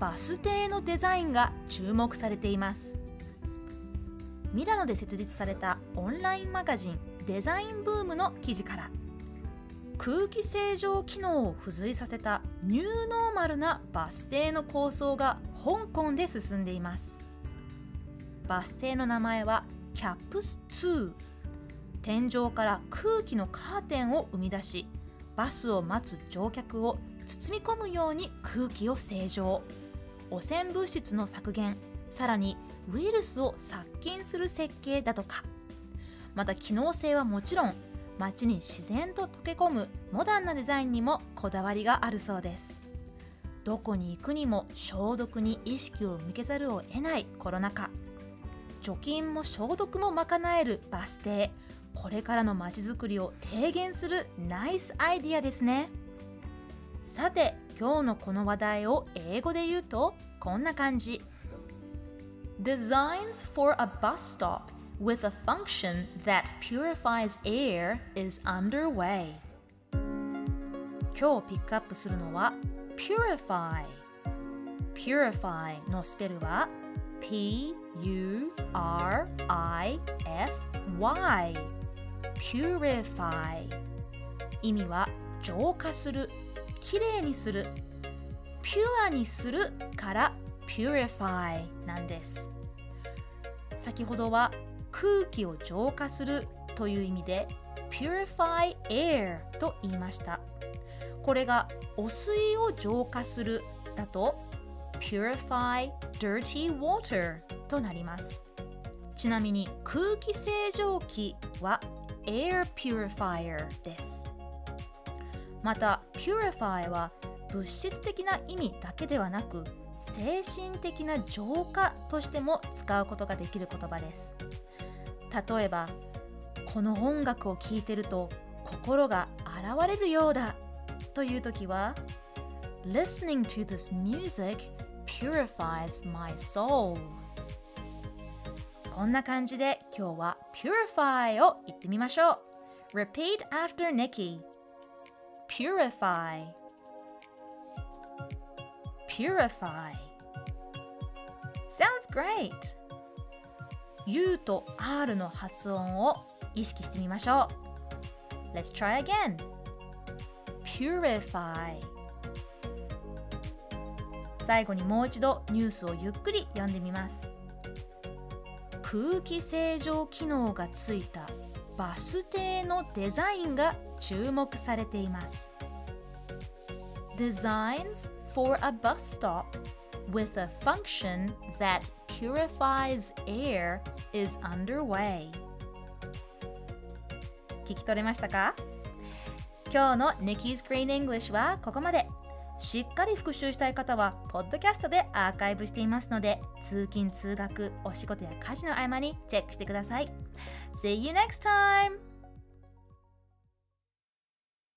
バス停のデザインが注目されています。ミラノで設立されたオンラインマガジンデザインブームの記事から空気清浄機能を付随させたニューノーマルなバス停の構想が香港で進んでいます。バス停の名前はキャップス2天井から空気のカーテンを生み出しバスを待つ乗客を包み込むように空気を清浄。汚染物質の削減さらにウイルスを殺菌する設計だとか。また機能性はもちろん街に自然と溶け込むモダンなデザインにもこだわりがあるそうです。どこに行くにも消毒に意識を向けざるを得ないコロナ禍。除菌も消毒も賄えるバス停。これからの街づくりを提言するナイスアイディアですね。さて今日のこの話題を英語で言うとこんな感じ Designs for a bus stop with a function that purifies air is underway 今日ピックアップするのは Purify Purify のスペルは P-U-R-I-F-Y Purify 意味は浄化するきれいにするピュアにするから Purify なんです。先ほどは空気を浄化するという意味で Purify air と言いました。これが汚水を浄化するだと Purify dirty water となります。ちなみに空気清浄機は Air Purifier です。また Purify は物質的な意味だけではなく精神的な浄化としても使うことができる言葉です。例えばこの音楽を聴いてると心が洗われるようだという時は Listening to this music purifies my soul. こんな感じで今日は Purify を言ってみましょう。Repeat after Nikki. Purify. Purify. Sounds great! U と R の発音を意識してみましょう。Let's try again. Purify. 最後にもう一度ニュースをゆっくり読んでみます。空気清浄機能がついた。バス停のデザインが注目されています Designs for a bus stop with a function that purifies air is underway 聞き取れましたか今日の Nikki's Green English はここまでしっかり復習したい方はポッドキャストでアーカイブしていますので通勤通学お仕事や家事の合間にチェックしてください See you next time!